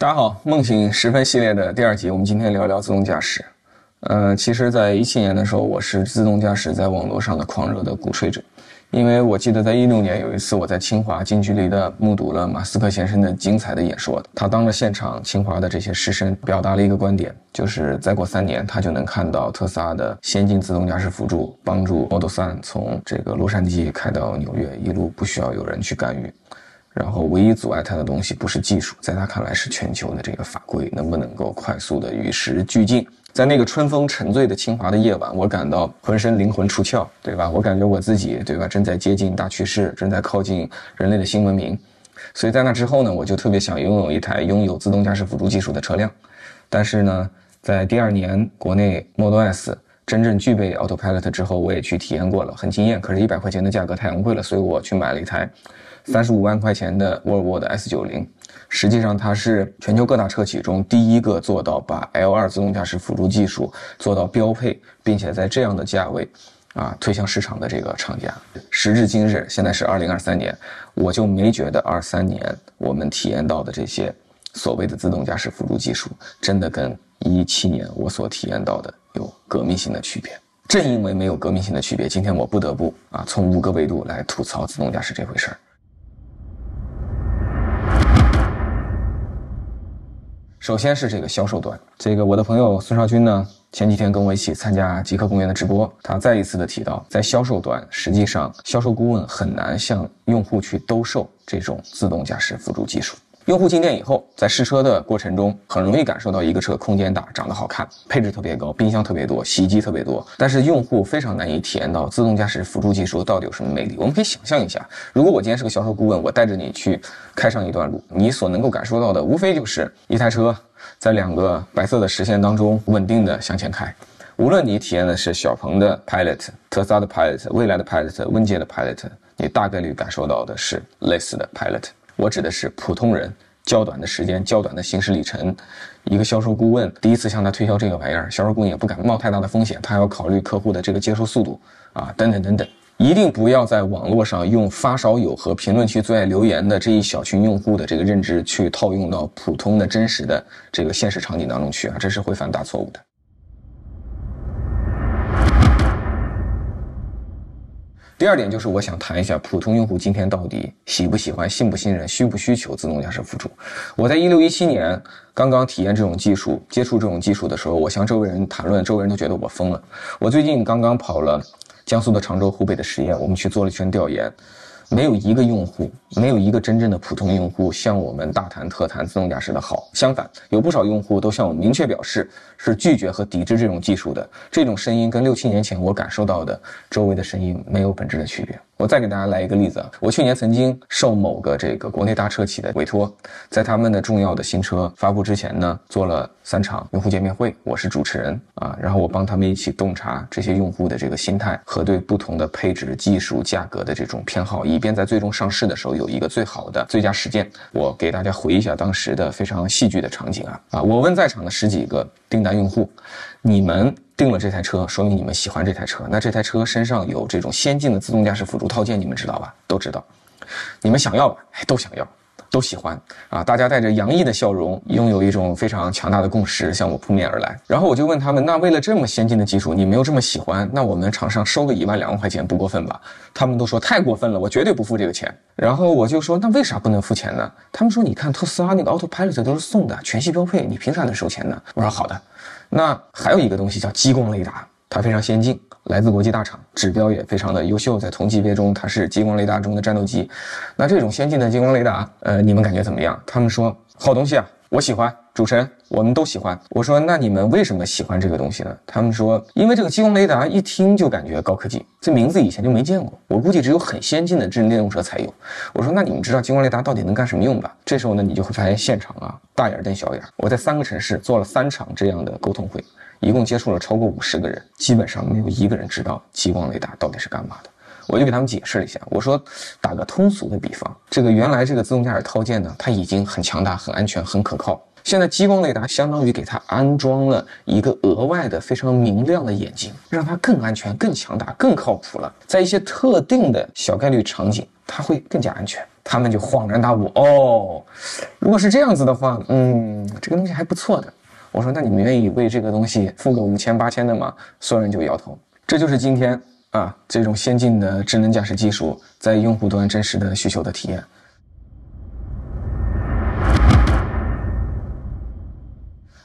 大家好，梦醒时分系列的第二集，我们今天聊聊自动驾驶。呃，其实，在一七年的时候，我是自动驾驶在网络上的狂热的鼓吹者，因为我记得在一六年有一次，我在清华近距离的目睹了马斯克先生的精彩的演说。他当着现场清华的这些师生，表达了一个观点，就是再过三年，他就能看到特斯拉的先进自动驾驶辅助，帮助 Model 3从这个洛杉矶开到纽约，一路不需要有人去干预。然后，唯一阻碍他的东西不是技术，在他看来是全球的这个法规能不能够快速的与时俱进。在那个春风沉醉的清华的夜晚，我感到浑身灵魂出窍，对吧？我感觉我自己，对吧？正在接近大趋势，正在靠近人类的新文明。所以在那之后呢，我就特别想拥有一台拥有自动驾驶辅助技术的车辆。但是呢，在第二年国内 Model S 真正具备 Autopilot 之后，我也去体验过了，很惊艳。可是，一百块钱的价格太昂贵了，所以我去买了一台。三十五万块钱的沃尔沃的 S 九零，实际上它是全球各大车企中第一个做到把 L 二自动驾驶辅助技术做到标配，并且在这样的价位，啊推向市场的这个厂家。时至今日，现在是二零二三年，我就没觉得二三年我们体验到的这些所谓的自动驾驶辅助技术，真的跟一七年我所体验到的有革命性的区别。正因为没有革命性的区别，今天我不得不啊从五个维度来吐槽自动驾驶这回事儿。首先是这个销售端，这个我的朋友孙少军呢，前几天跟我一起参加极客公园的直播，他再一次的提到，在销售端，实际上销售顾问很难向用户去兜售这种自动驾驶辅助技术。用户进店以后，在试车的过程中，很容易感受到一个车空间大、长得好看、配置特别高、冰箱特别多、洗衣机特别多。但是用户非常难以体验到自动驾驶辅助技术到底有什么魅力。我们可以想象一下，如果我今天是个销售顾问，我带着你去开上一段路，你所能够感受到的，无非就是一台车在两个白色的实线当中稳定的向前开。无论你体验的是小鹏的 Pilot、特斯拉的 Pilot、未来的 Pilot、问界的 Pilot，你大概率感受到的是类似的 Pilot。我指的是普通人较短的时间、较短的行驶里程。一个销售顾问第一次向他推销这个玩意儿，销售顾问也不敢冒太大的风险，他要考虑客户的这个接受速度啊，等等等等。一定不要在网络上用发烧友和评论区最爱留言的这一小群用户的这个认知去套用到普通的真实的这个现实场景当中去啊，这是会犯大错误的。第二点就是我想谈一下普通用户今天到底喜不喜欢、信不信任、需不需求自动驾驶辅助。我在一六一七年刚刚体验这种技术、接触这种技术的时候，我向周围人谈论，周围人都觉得我疯了。我最近刚刚跑了江苏的常州、湖北的十堰，我们去做了一圈调研。没有一个用户，没有一个真正的普通用户向我们大谈特谈自动驾驶的好。相反，有不少用户都向我明确表示是拒绝和抵制这种技术的。这种声音跟六七年前我感受到的周围的声音没有本质的区别。我再给大家来一个例子啊，我去年曾经受某个这个国内大车企的委托，在他们的重要的新车发布之前呢，做了三场用户见面会，我是主持人啊，然后我帮他们一起洞察这些用户的这个心态和对不同的配置、技术、价格的这种偏好，以便在最终上市的时候有一个最好的最佳实践。我给大家回忆一下当时的非常戏剧的场景啊啊，我问在场的十几个订单用户，你们。订了这台车，说明你们喜欢这台车。那这台车身上有这种先进的自动驾驶辅助套件，你们知道吧？都知道。你们想要吧？都想要，都喜欢啊！大家带着洋溢的笑容，拥有一种非常强大的共识向我扑面而来。然后我就问他们：那为了这么先进的技术，你们又这么喜欢，那我们厂商收个一万两万块钱不过分吧？他们都说太过分了，我绝对不付这个钱。然后我就说：那为啥不能付钱呢？他们说：你看特斯拉那个 Autopilot 都是送的，全系标配，你凭啥能收钱呢？我说：好的。那还有一个东西叫激光雷达，它非常先进，来自国际大厂，指标也非常的优秀，在同级别中它是激光雷达中的战斗机。那这种先进的激光雷达，呃，你们感觉怎么样？他们说好东西啊，我喜欢。主持人，我们都喜欢。我说那你们为什么喜欢这个东西呢？他们说因为这个激光雷达一听就感觉高科技，这名字以前就没见过，我估计只有很先进的智能电动车才有。我说那你们知道激光雷达到底能干什么用吧？这时候呢，你就会发现现场啊大眼瞪小眼。我在三个城市做了三场这样的沟通会。一共接触了超过五十个人，基本上没有一个人知道激光雷达到底是干嘛的。我就给他们解释了一下，我说，打个通俗的比方，这个原来这个自动驾驶套件呢，它已经很强大、很安全、很可靠。现在激光雷达相当于给它安装了一个额外的、非常明亮的眼睛，让它更安全、更强大、更靠谱了。在一些特定的小概率场景，它会更加安全。他们就恍然大悟，哦，如果是这样子的话，嗯，这个东西还不错的。我说，那你们愿意为这个东西付个五千八千的吗？所有人就摇头。这就是今天啊，这种先进的智能驾驶技术在用户端真实的需求的体验。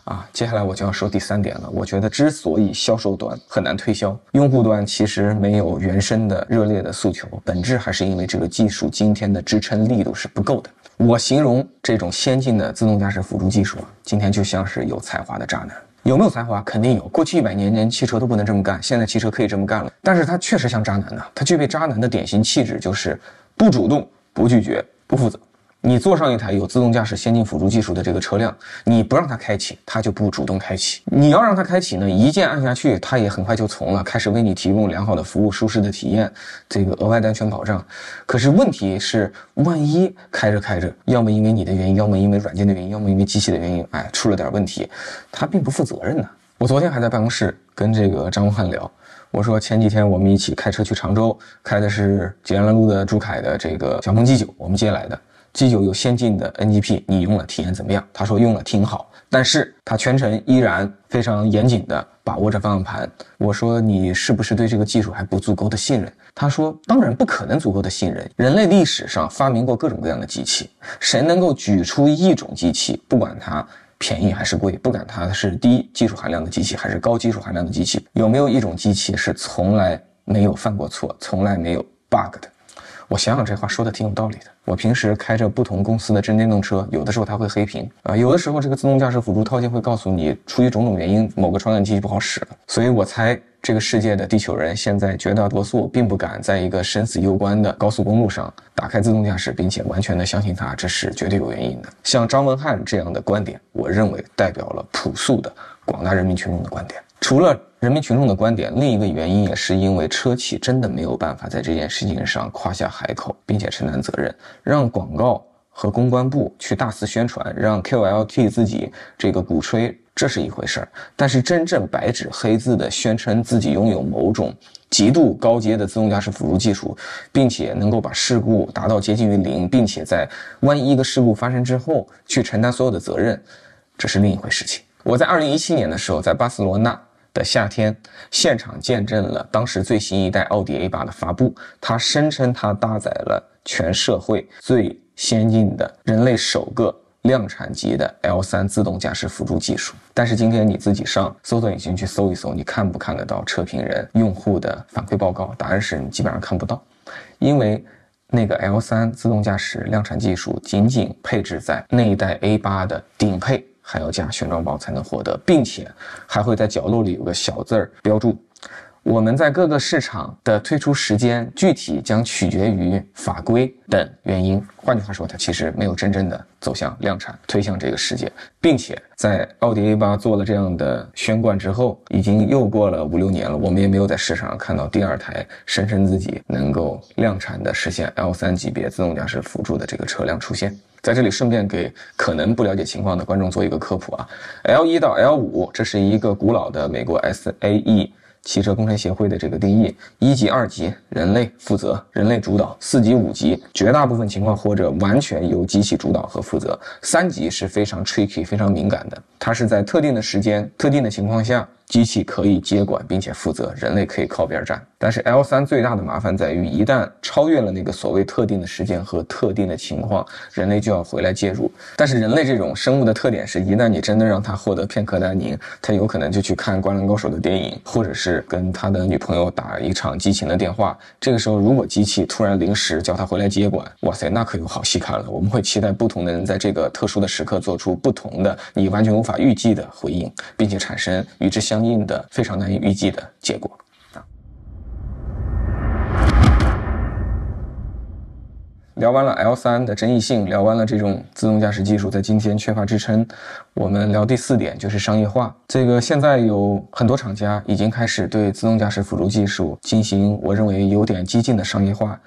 啊，接下来我就要说第三点了。我觉得之所以销售端很难推销，用户端其实没有原生的热烈的诉求，本质还是因为这个技术今天的支撑力度是不够的。我形容这种先进的自动驾驶辅助技术啊，今天就像是有才华的渣男。有没有才华？肯定有。过去一百年连汽车都不能这么干，现在汽车可以这么干了。但是他确实像渣男呢，他具备渣男的典型气质，就是不主动、不拒绝、不负责。你坐上一台有自动驾驶先进辅助技术的这个车辆，你不让它开启，它就不主动开启。你要让它开启呢，一键按下去，它也很快就从了，开始为你提供良好的服务、舒适的体验，这个额外的安全保障。可是问题是，万一开着开着，要么因为你的原因，要么因为软件的原因，要么因为机器的原因，哎，出了点问题，它并不负责任呢。我昨天还在办公室跟这个张文翰聊，我说前几天我们一起开车去常州，开的是济南路的朱凯的这个小鹏 G 九，我们接来的。G 九有先进的 NGP，你用了体验怎么样？他说用了挺好，但是他全程依然非常严谨的把握着方向盘。我说你是不是对这个技术还不足够的信任？他说当然不可能足够的信任。人类历史上发明过各种各样的机器，谁能够举出一种机器，不管它便宜还是贵，不管它是低技术含量的机器还是高技术含量的机器，有没有一种机器是从来没有犯过错，从来没有 bug 的？我想想，这话说的挺有道理的。我平时开着不同公司的真电动车，有的时候它会黑屏啊，有的时候这个自动驾驶辅助套件会告诉你，出于种种原因，某个传感器不好使了。所以我猜，这个世界的地球人现在绝大多数并不敢在一个生死攸关的高速公路上打开自动驾驶，并且完全的相信它，这是绝对有原因的。像张文翰这样的观点，我认为代表了朴素的广大人民群众的观点。除了人民群众的观点，另一个原因也是因为车企真的没有办法在这件事情上夸下海口，并且承担责任，让广告和公关部去大肆宣传，让 QLT 自己这个鼓吹，这是一回事儿。但是真正白纸黑字的宣称自己拥有某种极度高阶的自动驾驶辅助技术，并且能够把事故达到接近于零，并且在万一一个事故发生之后去承担所有的责任，这是另一回事情。我在二零一七年的时候在巴塞罗那。的夏天，现场见证了当时最新一代奥迪 A 八的发布。它声称它搭载了全社会最先进的人类首个量产级的 L 三自动驾驶辅助技术。但是今天你自己上搜索引擎去搜一搜，你看不看得到车评人、用户的反馈报告？答案是你基本上看不到，因为那个 L 三自动驾驶量产技术仅仅配置在那一代 A 八的顶配。还要加旋装包才能获得，并且还会在角落里有个小字儿标注。我们在各个市场的推出时间具体将取决于法规等原因。换句话说，它其实没有真正的走向量产，推向这个世界，并且在奥迪 A8 做了这样的宣贯之后，已经又过了五六年了，我们也没有在市场上看到第二台声称自己能够量产的实现 L3 级别自动驾驶辅助的这个车辆出现。在这里顺便给可能不了解情况的观众做一个科普啊，L1 到 L5 这是一个古老的美国 SAE。汽车工程协会的这个定义：一级、二级人类负责，人类主导；四级、五级绝大部分情况或者完全由机器主导和负责；三级是非常 tricky、非常敏感的，它是在特定的时间、特定的情况下。机器可以接管并且负责，人类可以靠边站。但是 L 三最大的麻烦在于，一旦超越了那个所谓特定的时间和特定的情况，人类就要回来介入。但是人类这种生物的特点是，一旦你真的让他获得片刻安宁，他有可能就去看《灌篮高手》的电影，或者是跟他的女朋友打一场激情的电话。这个时候，如果机器突然临时叫他回来接管，哇塞，那可有好戏看了。我们会期待不同的人在这个特殊的时刻做出不同的、你完全无法预计的回应，并且产生与之相。相应的非常难以预计的结果！聊完了 L 三的争议性，聊完了这种自动驾驶技术在今天缺乏支撑，我们聊第四点就是商业化。这个现在有很多厂家已经开始对自动驾驶辅助技术进行，我认为有点激进的商业化。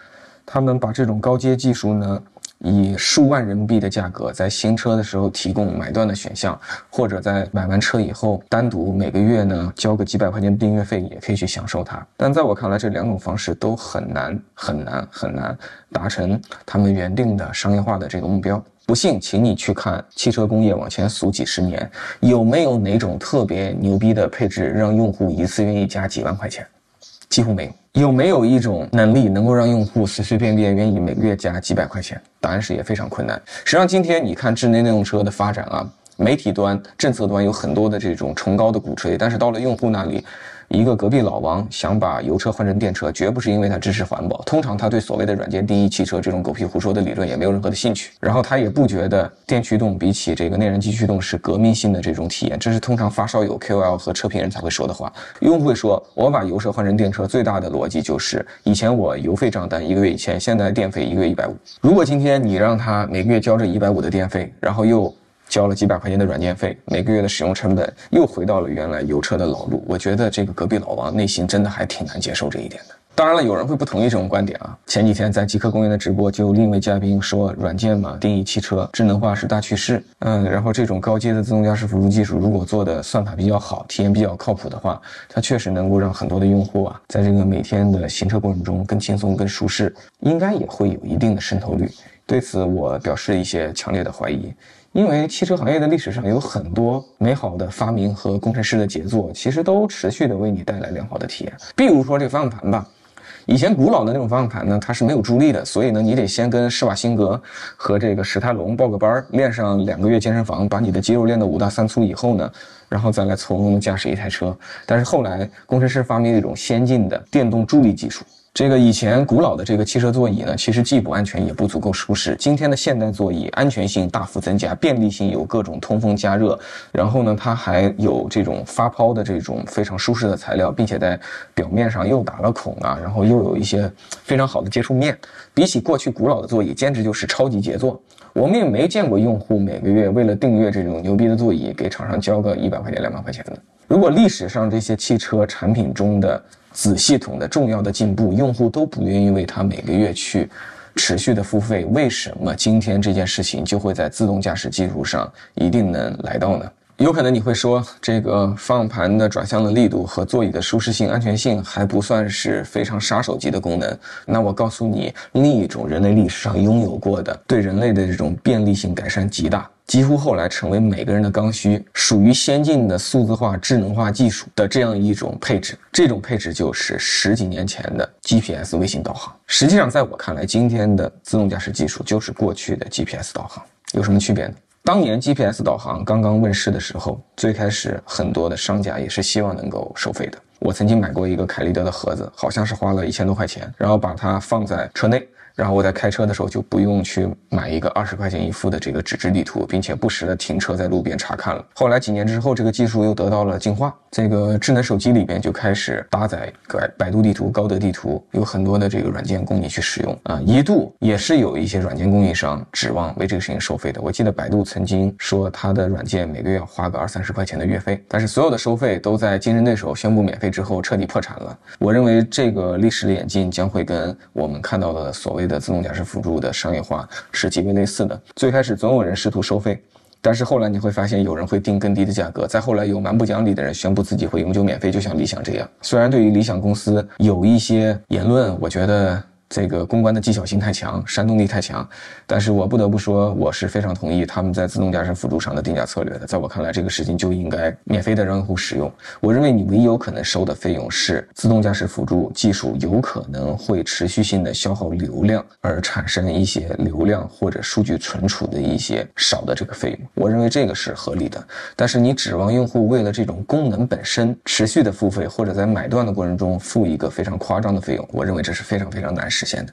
他们把这种高阶技术呢。以数万人民币的价格在新车的时候提供买断的选项，或者在买完车以后单独每个月呢交个几百块钱订阅费，也可以去享受它。但在我看来，这两种方式都很难很难很难达成他们原定的商业化的这个目标。不信，请你去看汽车工业往前数几十年，有没有哪种特别牛逼的配置让用户一次愿意加几万块钱？几乎没有。有没有一种能力能够让用户随随便便愿意每个月加几百块钱？答案是也非常困难。实际上，今天你看智能电动车的发展啊，媒体端、政策端有很多的这种崇高的鼓吹，但是到了用户那里。一个隔壁老王想把油车换成电车，绝不是因为他支持环保。通常他对所谓的软件定义汽车这种狗屁胡说的理论也没有任何的兴趣。然后他也不觉得电驱动比起这个内燃机驱动是革命性的这种体验。这是通常发烧友、KOL 和车评人才会说的话。用户会说：“我把油车换成电车，最大的逻辑就是以前我油费账单一个月一千，现在电费一个月一百五。如果今天你让他每个月交这一百五的电费，然后又……交了几百块钱的软件费，每个月的使用成本又回到了原来油车的老路。我觉得这个隔壁老王内心真的还挺难接受这一点的。当然了，有人会不同意这种观点啊。前几天在极客公园的直播，就另一位嘉宾说，软件嘛，定义汽车智能化是大趋势。嗯，然后这种高阶的自动驾驶辅助技术，如果做的算法比较好，体验比较靠谱的话，它确实能够让很多的用户啊，在这个每天的行车过程中更轻松、更舒适，应该也会有一定的渗透率。对此，我表示一些强烈的怀疑。因为汽车行业的历史上有很多美好的发明和工程师的杰作，其实都持续的为你带来良好的体验。比如说这个方向盘吧，以前古老的那种方向盘呢，它是没有助力的，所以呢，你得先跟施瓦辛格和这个史泰龙报个班，练上两个月健身房，把你的肌肉练到五大三粗以后呢，然后再来从容的驾驶一台车。但是后来工程师发明了一种先进的电动助力技术。这个以前古老的这个汽车座椅呢，其实既不安全也不足够舒适。今天的现代座椅安全性大幅增加，便利性有各种通风加热，然后呢，它还有这种发泡的这种非常舒适的材料，并且在表面上又打了孔啊，然后又有一些非常好的接触面。比起过去古老的座椅，简直就是超级杰作。我们也没见过用户每个月为了订阅这种牛逼的座椅，给厂商交个一百块钱、两百块钱的。如果历史上这些汽车产品中的子系统的重要的进步，用户都不愿意为它每个月去持续的付费，为什么今天这件事情就会在自动驾驶技术上一定能来到呢？有可能你会说，这个方向盘的转向的力度和座椅的舒适性、安全性还不算是非常杀手级的功能。那我告诉你，另一种人类历史上拥有过的对人类的这种便利性改善极大，几乎后来成为每个人的刚需，属于先进的数字化、智能化技术的这样一种配置。这种配置就是十几年前的 GPS 卫星导航。实际上，在我看来，今天的自动驾驶技术就是过去的 GPS 导航，有什么区别呢？当年 GPS 导航刚刚问世的时候，最开始很多的商家也是希望能够收费的。我曾经买过一个凯立德的盒子，好像是花了一千多块钱，然后把它放在车内。然后我在开车的时候就不用去买一个二十块钱一副的这个纸质地图，并且不时的停车在路边查看了。后来几年之后，这个技术又得到了进化，这个智能手机里边就开始搭载百百度地图、高德地图，有很多的这个软件供你去使用啊。一度也是有一些软件供应商指望为这个事情收费的。我记得百度曾经说它的软件每个月要花个二三十块钱的月费，但是所有的收费都在竞争对手宣布免费之后彻底破产了。我认为这个历史的演进将会跟我们看到的所谓的自动驾驶辅助的商业化是极为类似的。最开始总有人试图收费，但是后来你会发现有人会定更低的价格。再后来有蛮不讲理的人宣布自己会永久免费，就像理想这样。虽然对于理想公司有一些言论，我觉得。这个公关的技巧性太强，煽动力太强，但是我不得不说，我是非常同意他们在自动驾驶辅助上的定价策略的。在我看来，这个事情就应该免费的让用户使用。我认为你唯有可能收的费用是自动驾驶辅助技术有可能会持续性的消耗流量而产生一些流量或者数据存储的一些少的这个费用。我认为这个是合理的。但是你指望用户为了这种功能本身持续的付费，或者在买断的过程中付一个非常夸张的费用，我认为这是非常非常难。实现的。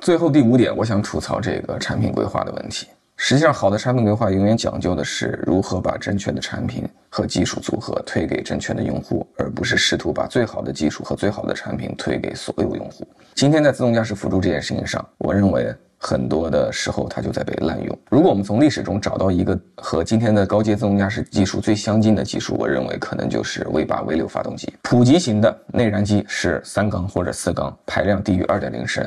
最后第五点，我想吐槽这个产品规划的问题。实际上，好的产品规划永远讲究的是如何把正确的产品和技术组合推给正确的用户，而不是试图把最好的技术和最好的产品推给所有用户。今天在自动驾驶辅助这件事情上，我认为。很多的时候它就在被滥用。如果我们从历史中找到一个和今天的高阶自动驾驶技术最相近的技术，我认为可能就是 V 八 V 六发动机。普及型的内燃机是三缸或者四缸，排量低于二点零升。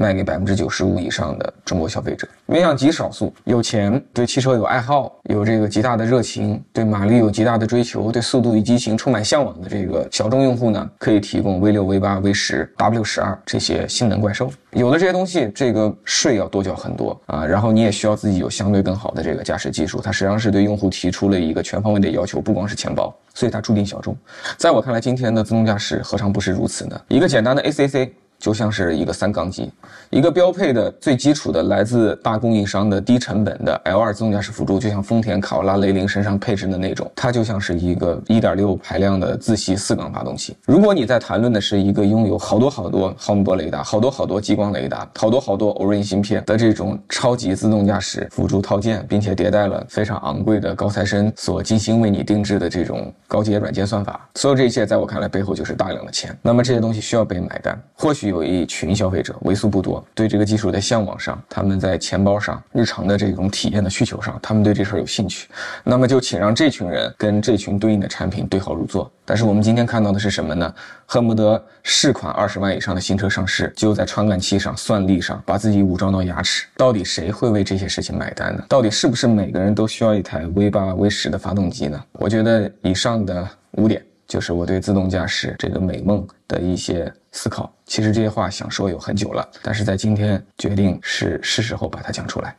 卖给百分之九十五以上的中国消费者，面向极少数有钱、对汽车有爱好、有这个极大的热情、对马力有极大的追求、对速度与激情充满向往的这个小众用户呢，可以提供 V 六、V 八、V 十、W 十二这些性能怪兽。有了这些东西，这个税要多交很多啊，然后你也需要自己有相对更好的这个驾驶技术，它实际上是对用户提出了一个全方位的要求，不光是钱包，所以它注定小众。在我看来，今天的自动驾驶何尝不是如此呢？一个简单的 ACC。就像是一个三缸机，一个标配的最基础的来自大供应商的低成本的 L2 自动驾驶辅助，就像丰田卡罗拉、雷凌身上配置的那种，它就像是一个1.6排量的自吸四缸发动机。如果你在谈论的是一个拥有好多好多毫米波雷达、好多好多激光雷达、好多好多 Orin 芯片的这种超级自动驾驶辅助套件，并且迭代了非常昂贵的高材生所精心为你定制的这种高阶软件算法，所有这一切在我看来背后就是大量的钱。那么这些东西需要被买单，或许。有一群消费者为数不多，对这个技术的向往上，他们在钱包上、日常的这种体验的需求上，他们对这事儿有兴趣。那么就请让这群人跟这群对应的产品对号入座。但是我们今天看到的是什么呢？恨不得试款二十万以上的新车上市，就在传感器上、算力上把自己武装到牙齿。到底谁会为这些事情买单呢？到底是不是每个人都需要一台 V 八、V 十的发动机呢？我觉得以上的五点。就是我对自动驾驶这个美梦的一些思考。其实这些话想说有很久了，但是在今天决定是是时候把它讲出来。